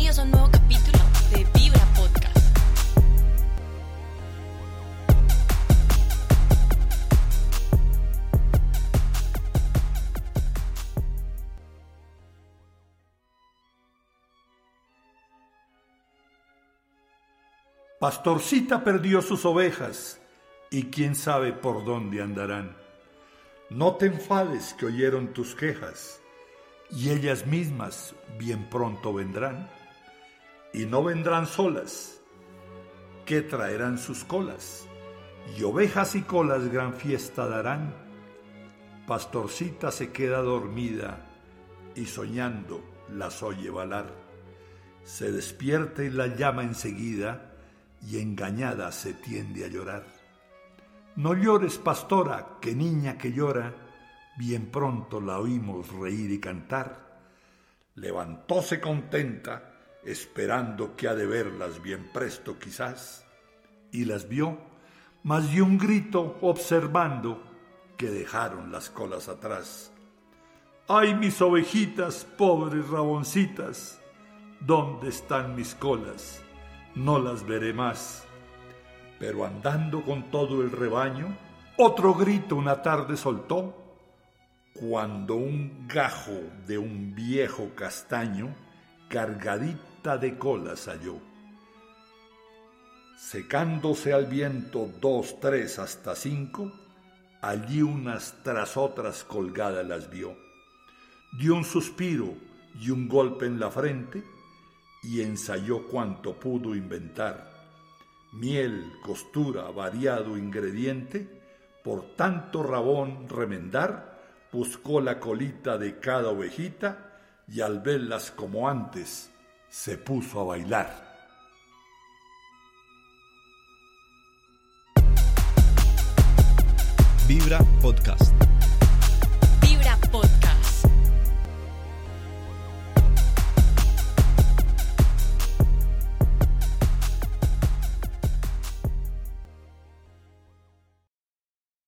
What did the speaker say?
Bienvenidos a un nuevo capítulo de Vibra Podcast. Pastorcita perdió sus ovejas y quién sabe por dónde andarán. No te enfades que oyeron tus quejas y ellas mismas bien pronto vendrán. Y no vendrán solas, que traerán sus colas y ovejas y colas gran fiesta darán. Pastorcita se queda dormida y soñando las oye balar. Se despierta y la llama enseguida y engañada se tiende a llorar. No llores, pastora, que niña que llora, bien pronto la oímos reír y cantar. Levantóse contenta, esperando que ha de verlas bien presto quizás, y las vio, mas dio un grito observando que dejaron las colas atrás. ¡Ay, mis ovejitas, pobres raboncitas! ¿Dónde están mis colas? No las veré más. Pero andando con todo el rebaño, otro grito una tarde soltó, cuando un gajo de un viejo castaño, de colas halló. Secándose al viento dos, tres, hasta cinco, allí unas tras otras colgadas las vio. Dio un suspiro y un golpe en la frente y ensayó cuanto pudo inventar. Miel, costura, variado ingrediente, por tanto rabón remendar, buscó la colita de cada ovejita y al verlas como antes, se puso a bailar. Vibra Podcast.